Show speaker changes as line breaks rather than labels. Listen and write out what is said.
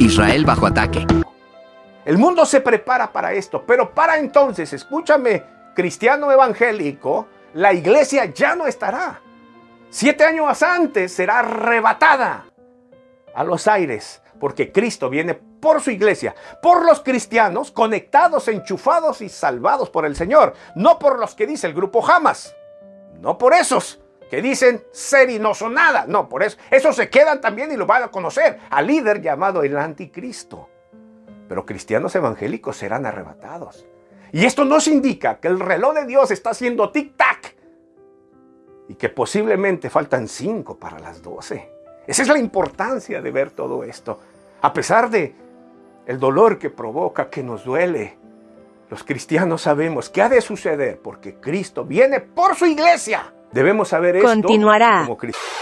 Israel bajo ataque.
El mundo se prepara para esto, pero para entonces, escúchame, cristiano evangélico, la iglesia ya no estará. Siete años antes será arrebatada a los aires, porque Cristo viene por su iglesia, por los cristianos conectados, enchufados y salvados por el Señor, no por los que dice el grupo jamás, no por esos que dicen ser y no son nada, no, por eso, esos se quedan también y lo van a conocer, al líder llamado el anticristo. Pero cristianos evangélicos serán arrebatados. Y esto nos indica que el reloj de Dios está haciendo tic-tac y que posiblemente faltan cinco para las doce. Esa es la importancia de ver todo esto. A pesar de el dolor que provoca, que nos duele, los cristianos sabemos que ha de suceder porque Cristo viene por su iglesia. Debemos saber esto
Continuará.
como cristianos.